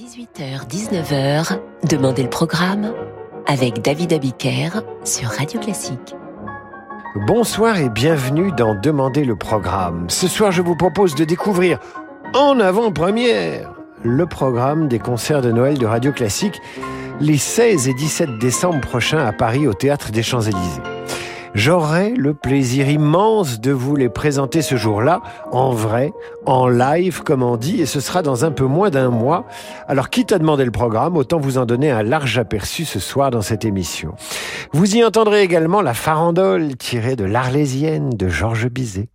18h-19h, Demandez le programme avec David Abiker sur Radio Classique. Bonsoir et bienvenue dans Demandez le programme. Ce soir, je vous propose de découvrir en avant-première le programme des concerts de Noël de Radio Classique les 16 et 17 décembre prochains à Paris au Théâtre des Champs-Élysées. J'aurai le plaisir immense de vous les présenter ce jour-là, en vrai, en live, comme on dit, et ce sera dans un peu moins d'un mois. Alors, quitte à demander le programme, autant vous en donner un large aperçu ce soir dans cette émission. Vous y entendrez également la farandole tirée de l'Arlésienne de Georges Bizet.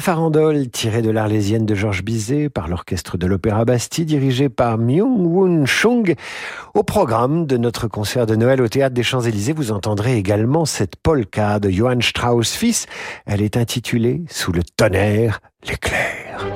La farandole, tirée de l'Arlésienne de Georges Bizet par l'orchestre de l'Opéra Bastille, dirigé par Myung-Woon Chung. Au programme de notre concert de Noël au Théâtre des Champs-Élysées, vous entendrez également cette polka de Johann Strauss fils. Elle est intitulée Sous le tonnerre, l'éclair.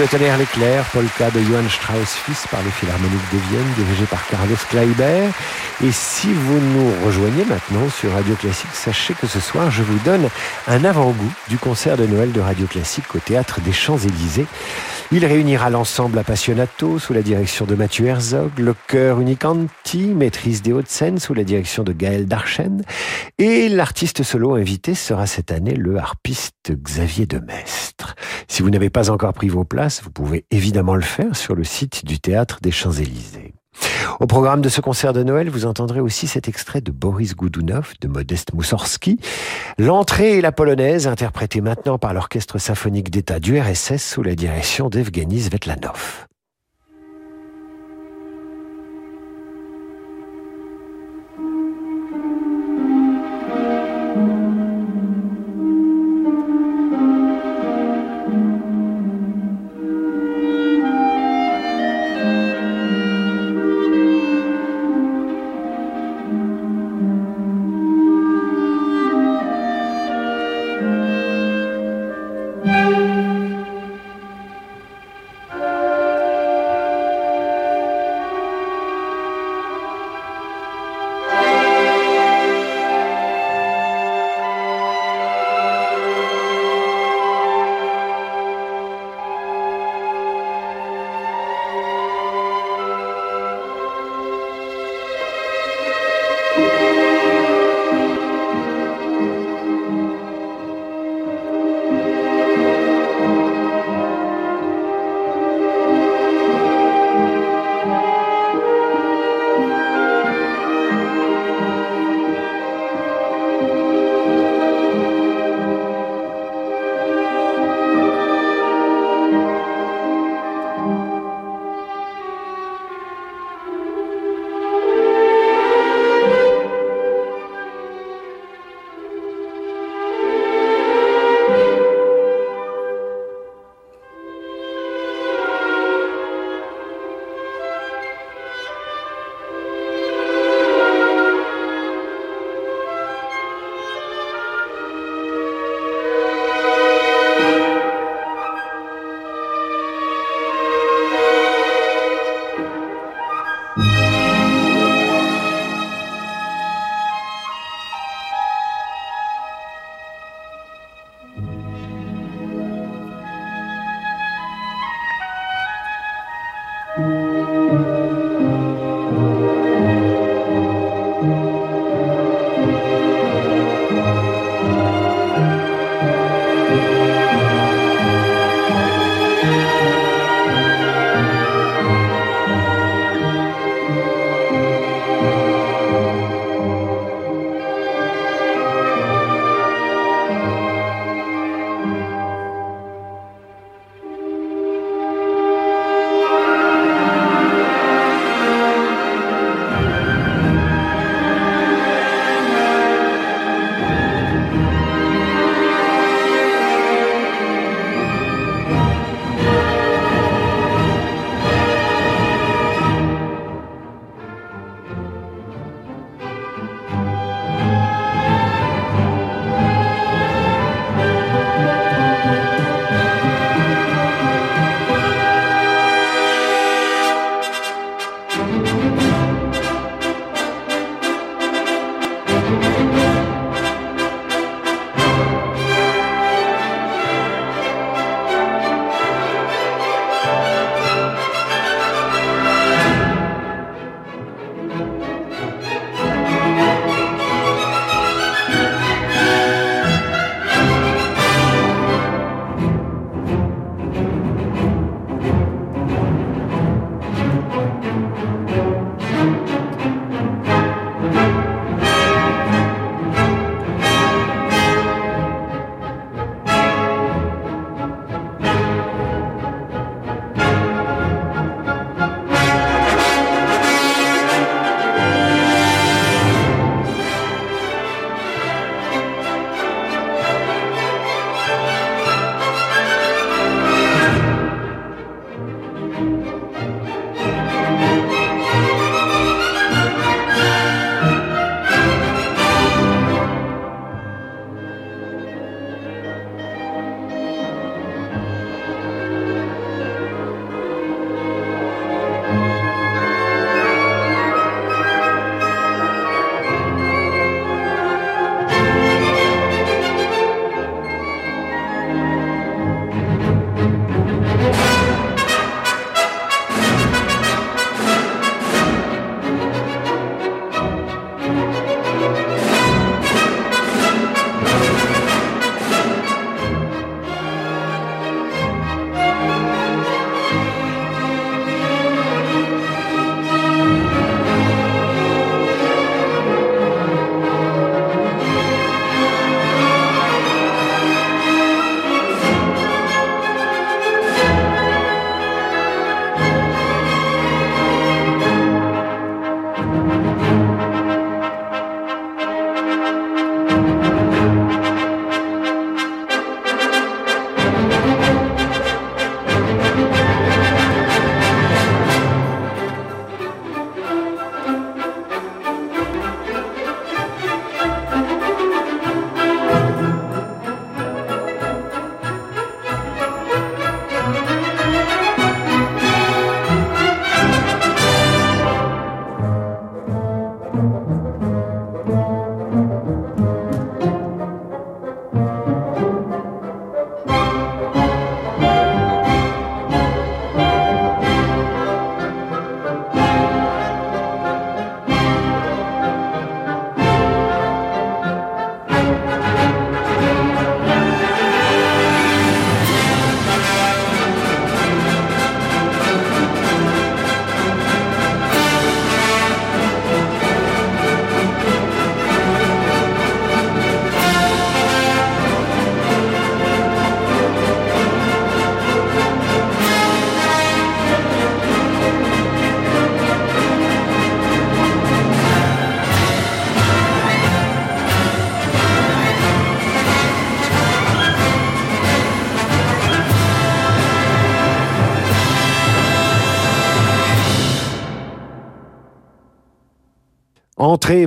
Le tonnerre l'éclair, polka de Johann Strauss fils par les Philharmoniques de Vienne, dirigé par Carlos Kleiber. Et si vous nous rejoignez maintenant sur Radio Classique, sachez que ce soir, je vous donne un avant-goût du concert de Noël de Radio Classique au Théâtre des Champs-Élysées. Il réunira l'ensemble Appassionato sous la direction de Mathieu Herzog, le chœur Unicanti, maîtrise des Hauts-de-Seine sous la direction de Gaël Darchen, et l'artiste solo invité sera cette année le harpiste Xavier Demestre. Si vous n'avez pas encore pris vos places, vous pouvez évidemment le faire sur le site du Théâtre des Champs-Élysées. Au programme de ce concert de Noël, vous entendrez aussi cet extrait de Boris Goudounov de Modeste Moussorski. L'entrée et la polonaise, interprétée maintenant par l'Orchestre symphonique d'État du RSS sous la direction d'Evgeny Svetlanov.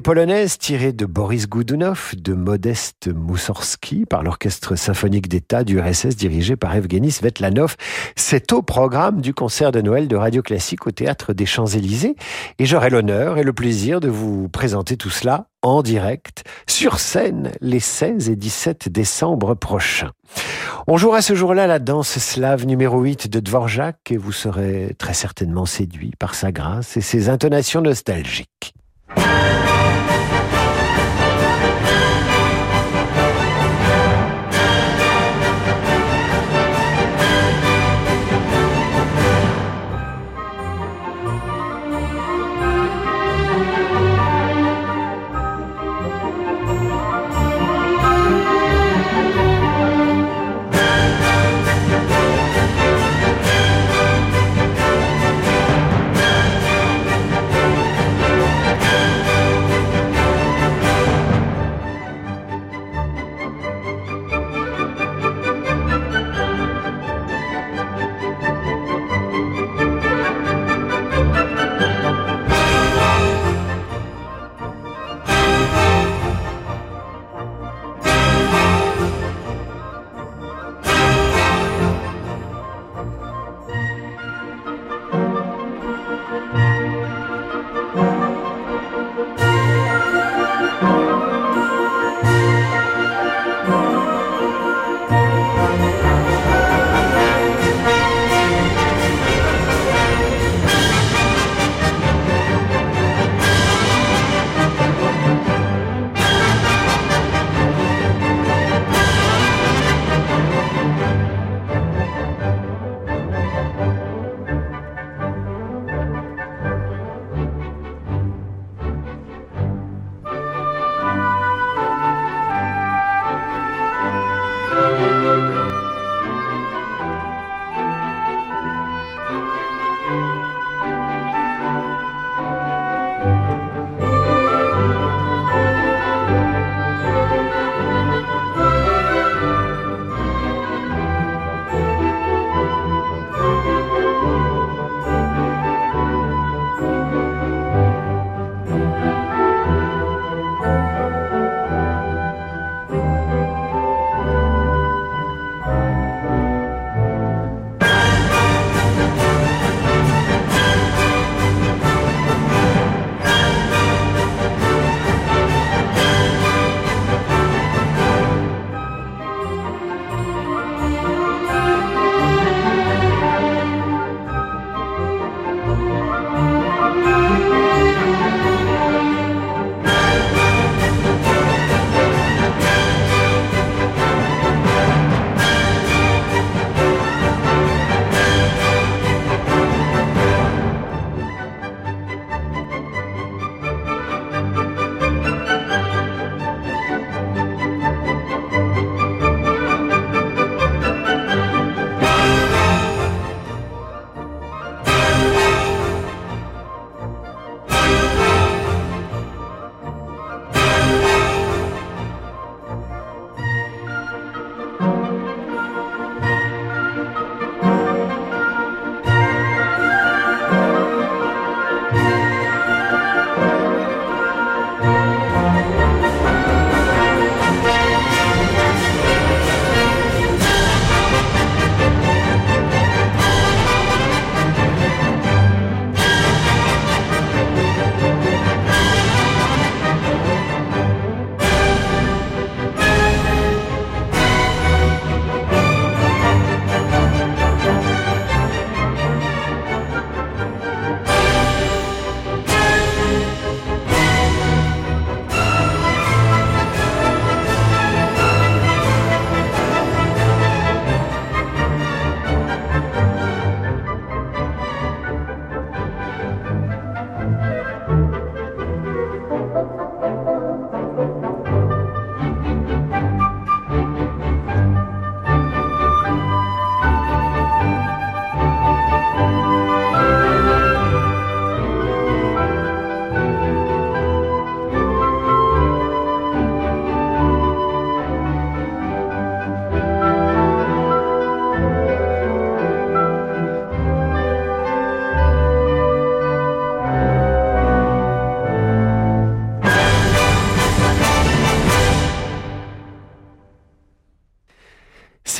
Polonaise tirée de Boris Goudounov, de Modeste Moussorski par l'Orchestre symphonique d'État du RSS dirigé par Evgeny Svetlanov. C'est au programme du concert de Noël de Radio Classique au Théâtre des Champs-Élysées et j'aurai l'honneur et le plaisir de vous présenter tout cela en direct sur scène les 16 et 17 décembre prochains. On jouera ce jour-là la danse slave numéro 8 de Dvorak et vous serez très certainement séduit par sa grâce et ses intonations nostalgiques.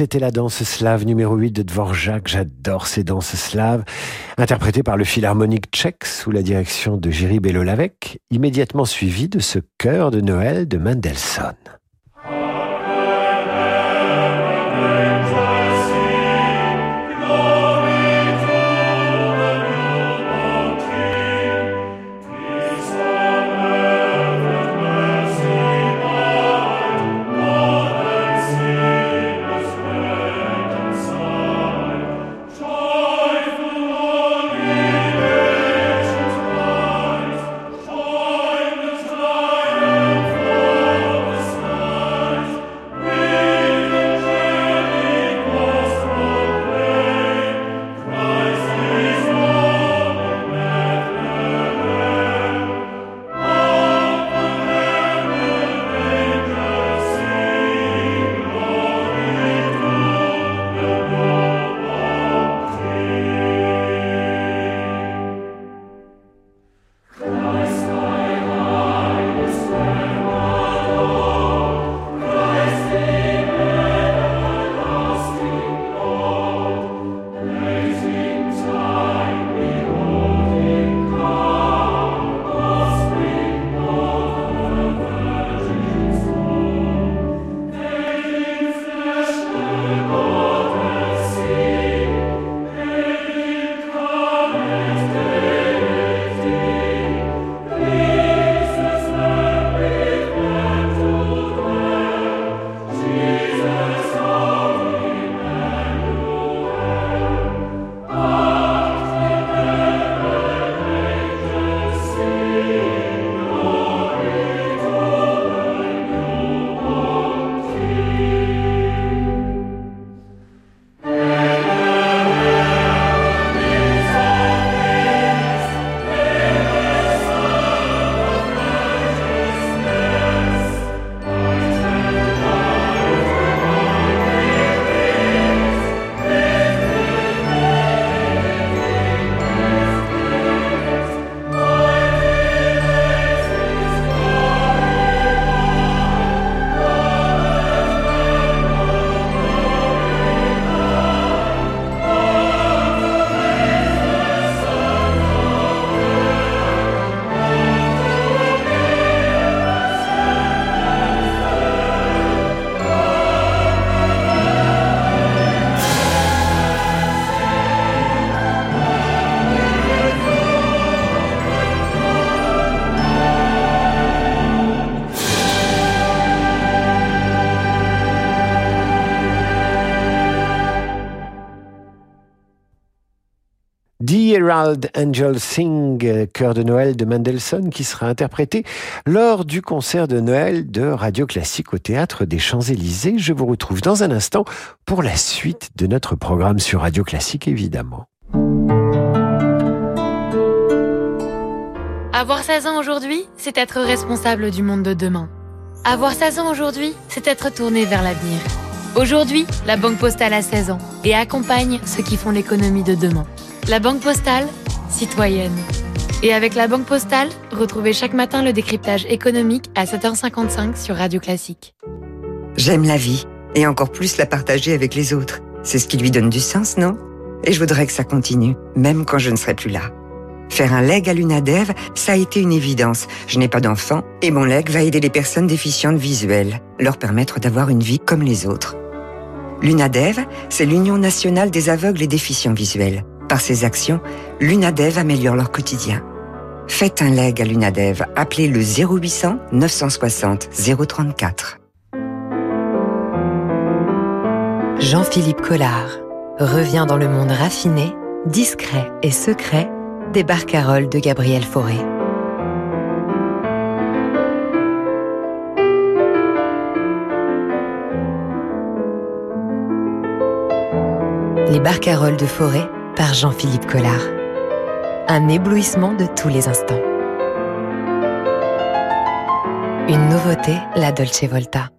C'était la danse slave numéro 8 de Dvorak. J'adore ces danses slaves, interprétées par le Philharmonique tchèque sous la direction de Jiří Belolavec, immédiatement suivi de ce chœur de Noël de Mendelssohn. Herald Angel Sing, chœur de Noël de Mendelssohn, qui sera interprété lors du concert de Noël de Radio Classique au Théâtre des Champs-Élysées. Je vous retrouve dans un instant pour la suite de notre programme sur Radio Classique, évidemment. Avoir 16 ans aujourd'hui, c'est être responsable du monde de demain. Avoir 16 ans aujourd'hui, c'est être tourné vers l'avenir. Aujourd'hui, la Banque Postale a 16 ans et accompagne ceux qui font l'économie de demain. La Banque Postale, citoyenne. Et avec la Banque Postale, retrouvez chaque matin le décryptage économique à 7h55 sur Radio Classique. J'aime la vie, et encore plus la partager avec les autres. C'est ce qui lui donne du sens, non? Et je voudrais que ça continue, même quand je ne serai plus là. Faire un leg à l'UNADEV, ça a été une évidence. Je n'ai pas d'enfant, et mon leg va aider les personnes déficientes visuelles, leur permettre d'avoir une vie comme les autres. L'UNADEV, c'est l'Union nationale des aveugles et déficients visuels. Par ses actions, l'UNADEV améliore leur quotidien. Faites un leg à l'UNADEV. Appelez le 0800 960 034. Jean-Philippe Collard revient dans le monde raffiné, discret et secret des barcaroles de Gabriel Fauré. Les barcaroles de forêt par Jean-Philippe Collard. Un éblouissement de tous les instants. Une nouveauté, la Dolce Volta.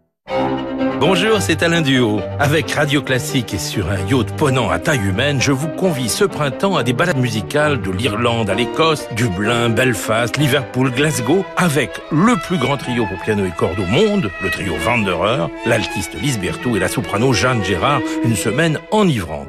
Bonjour, c'est Alain Duo. Avec Radio Classique et sur un yacht ponant à taille humaine, je vous convie ce printemps à des balades musicales de l'Irlande à l'Écosse, Dublin, Belfast, Liverpool, Glasgow, avec le plus grand trio pour piano et cordes au monde, le trio Vanderer, l'altiste Lise Berthoud et la soprano Jeanne Gérard, une semaine enivrante.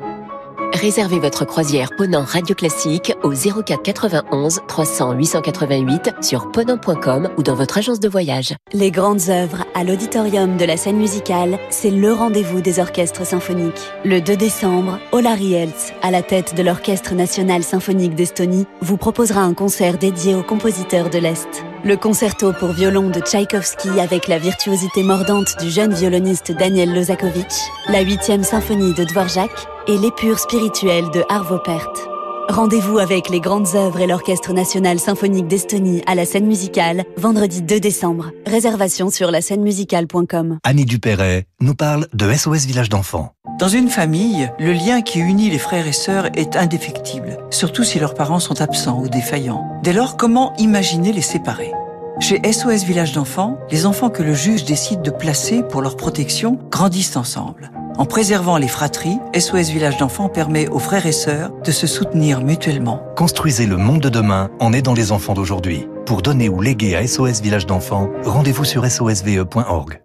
Réservez votre croisière Ponant Radio Classique au 04 91 300 888 sur ponant.com ou dans votre agence de voyage. Les grandes œuvres à l'auditorium de la scène musicale, c'est le rendez-vous des orchestres symphoniques. Le 2 décembre, Olari Eltz, à la tête de l'Orchestre national symphonique d'Estonie, vous proposera un concert dédié aux compositeurs de l'Est. Le concerto pour violon de Tchaïkovski avec la virtuosité mordante du jeune violoniste Daniel Lozakovitch, la 8e symphonie de Dvorak et l'épure spirituelle de Arvo Pärt. Rendez-vous avec les grandes œuvres et l'Orchestre national symphonique d'Estonie à la scène musicale, vendredi 2 décembre. Réservation sur la scène musicale.com. Annie Dupéret nous parle de SOS Village d'enfants. Dans une famille, le lien qui unit les frères et sœurs est indéfectible, surtout si leurs parents sont absents ou défaillants. Dès lors, comment imaginer les séparer? Chez SOS Village d'enfants, les enfants que le juge décide de placer pour leur protection grandissent ensemble. En préservant les fratries, SOS Village d'enfants permet aux frères et sœurs de se soutenir mutuellement. Construisez le monde de demain en aidant les enfants d'aujourd'hui. Pour donner ou léguer à SOS Village d'enfants, rendez-vous sur sosve.org.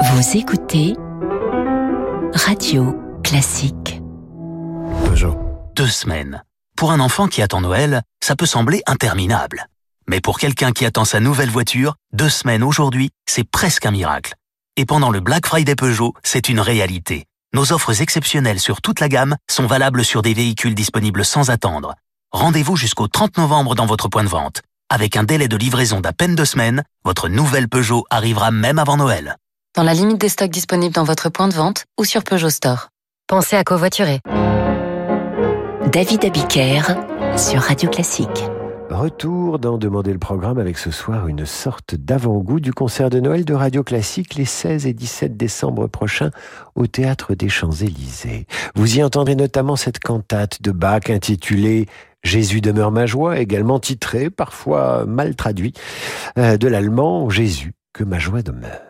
Vous écoutez Radio Classique. Peugeot. Deux semaines. Pour un enfant qui attend Noël, ça peut sembler interminable. Mais pour quelqu'un qui attend sa nouvelle voiture, deux semaines aujourd'hui, c'est presque un miracle. Et pendant le Black Friday Peugeot, c'est une réalité. Nos offres exceptionnelles sur toute la gamme sont valables sur des véhicules disponibles sans attendre. Rendez-vous jusqu'au 30 novembre dans votre point de vente. Avec un délai de livraison d'à peine deux semaines, votre nouvelle Peugeot arrivera même avant Noël. Dans la limite des stocks disponibles dans votre point de vente ou sur Peugeot Store. Pensez à covoiturer. David Abiker sur Radio Classique. Retour dans Demander le programme avec ce soir une sorte d'avant-goût du concert de Noël de Radio Classique les 16 et 17 décembre prochains au Théâtre des Champs-Élysées. Vous y entendrez notamment cette cantate de Bach intitulée Jésus demeure ma joie, également titrée, parfois mal traduit, euh, de l'allemand Jésus, que ma joie demeure.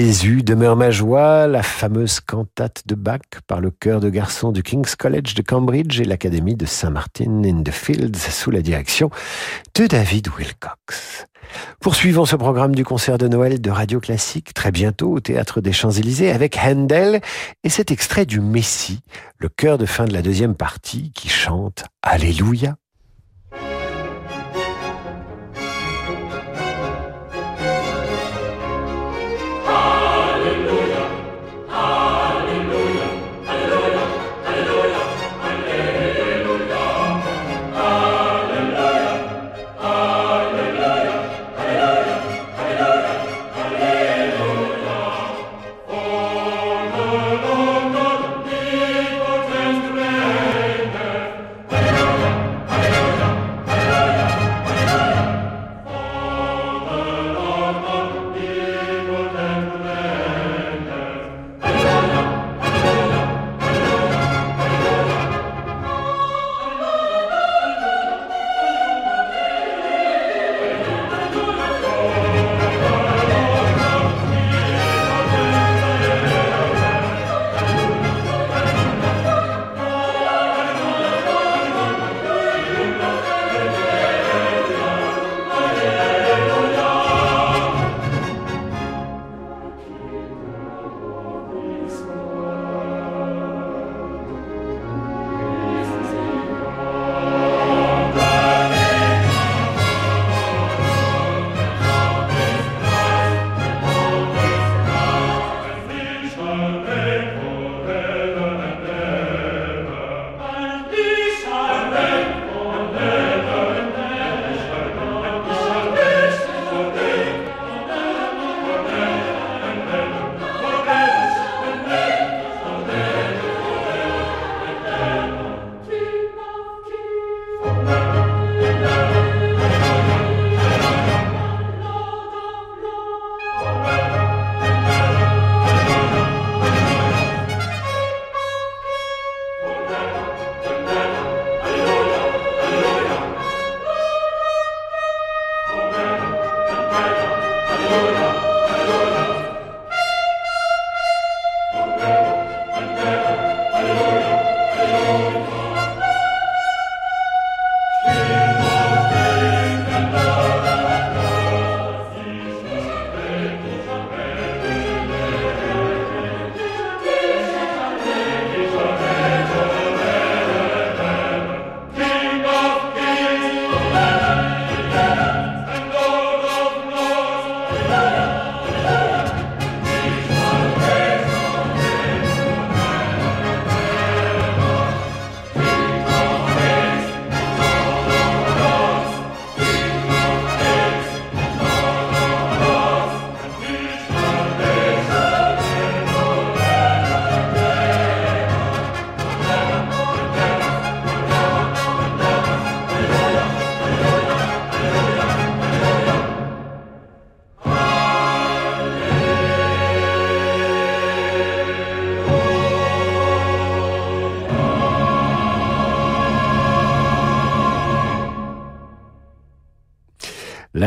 Jésus demeure ma joie, la fameuse cantate de Bach par le chœur de garçons du King's College de Cambridge et l'Académie de Saint-Martin in the Fields sous la direction de David Wilcox. Poursuivons ce programme du concert de Noël de Radio Classique très bientôt au Théâtre des Champs-Élysées avec Handel et cet extrait du Messie, le chœur de fin de la deuxième partie qui chante Alléluia.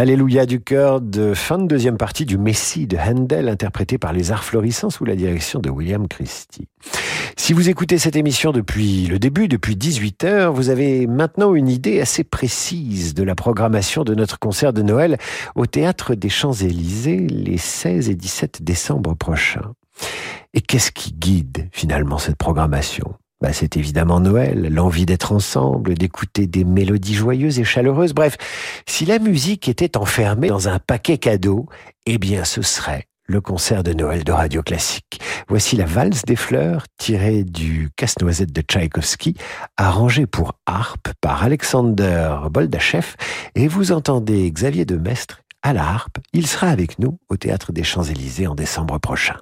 L'Alléluia du cœur de fin de deuxième partie du Messie de Handel, interprété par les Arts Florissants sous la direction de William Christie. Si vous écoutez cette émission depuis le début, depuis 18 heures, vous avez maintenant une idée assez précise de la programmation de notre concert de Noël au Théâtre des Champs-Élysées les 16 et 17 décembre prochains. Et qu'est-ce qui guide finalement cette programmation? Bah, c'est évidemment Noël, l'envie d'être ensemble, d'écouter des mélodies joyeuses et chaleureuses. Bref, si la musique était enfermée dans un paquet cadeau, eh bien ce serait le concert de Noël de Radio Classique. Voici la valse des fleurs tirée du Casse-Noisette de Tchaïkovski, arrangée pour harpe par Alexander Boldachev, et vous entendez Xavier de Mestre à la harpe. Il sera avec nous au Théâtre des Champs-Élysées en décembre prochain.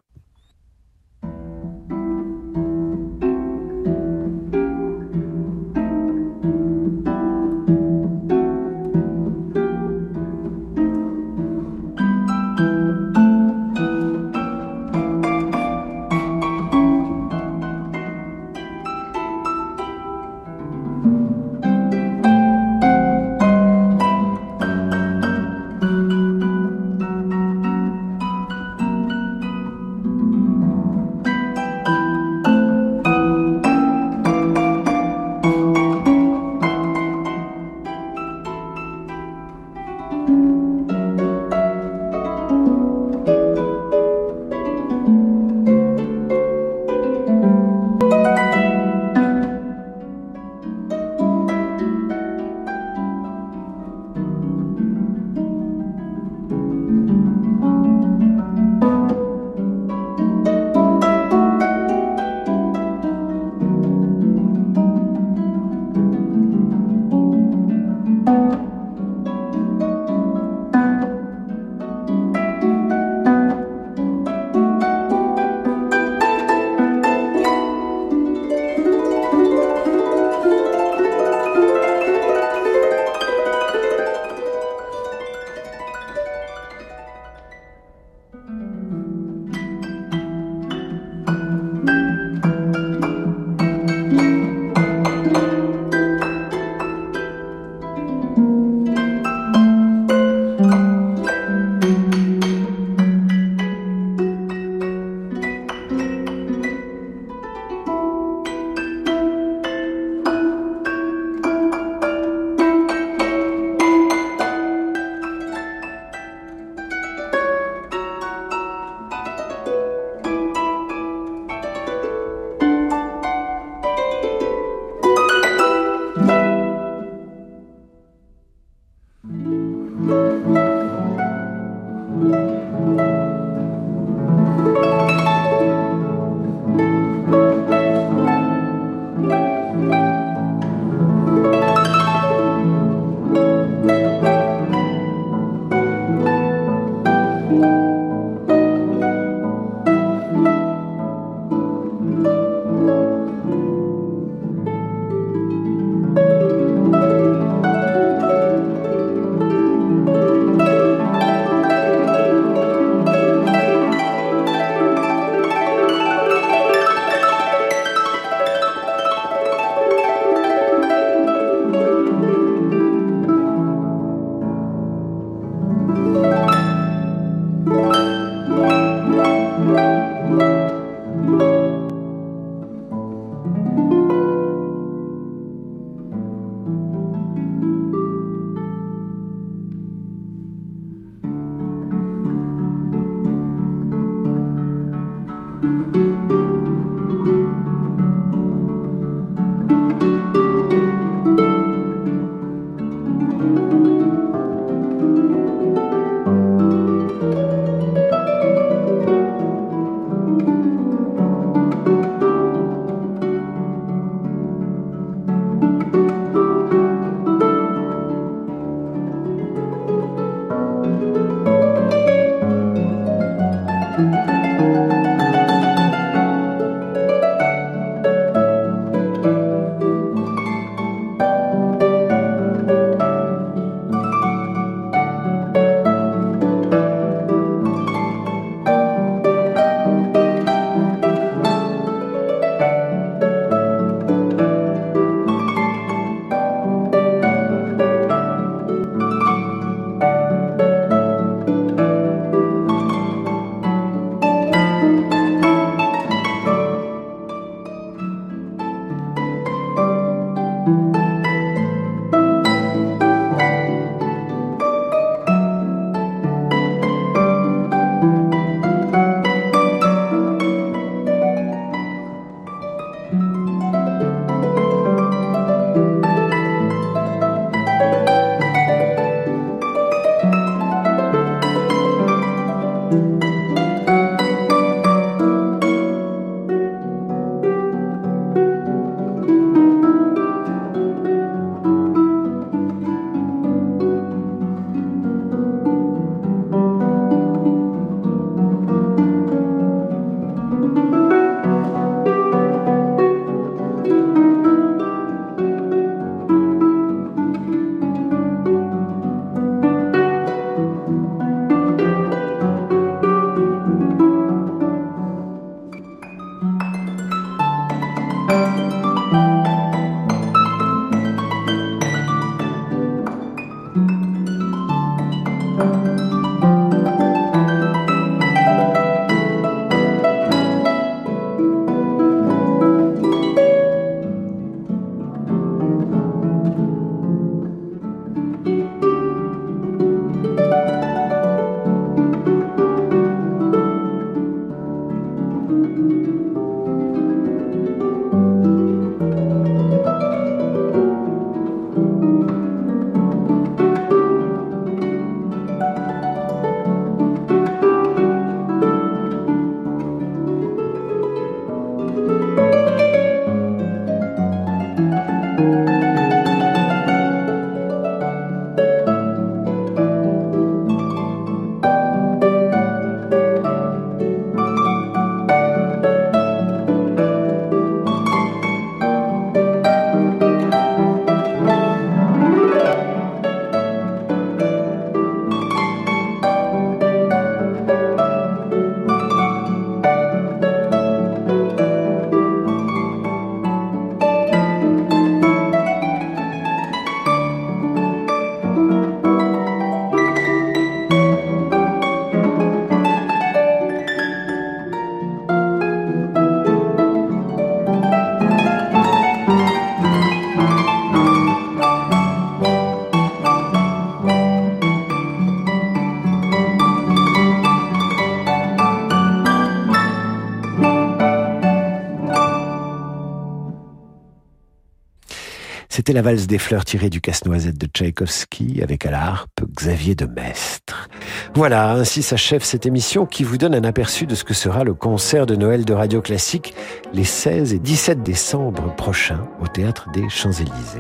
La valse des fleurs tirée du casse-noisette de Tchaïkovski avec à la harpe Xavier de Mestre. Voilà, ainsi s'achève cette émission qui vous donne un aperçu de ce que sera le concert de Noël de Radio Classique les 16 et 17 décembre prochains au Théâtre des Champs-Élysées.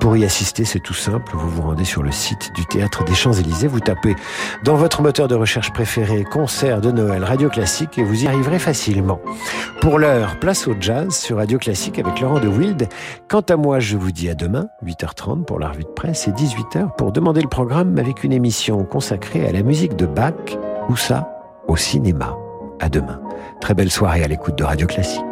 Pour y assister, c'est tout simple, vous vous rendez sur le site du Théâtre des Champs-Élysées, vous tapez dans votre moteur de recherche préféré concert de Noël Radio Classique et vous y arriverez facilement. Pour l'heure, place au jazz sur Radio Classique avec Laurent de Wild. Quant à moi, je vous dis à demain, 8h30 pour la revue de presse et 18h pour demander le programme avec une émission consacrée à la musique de Bach, ou ça, au cinéma. À demain. Très belle soirée à l'écoute de Radio Classique.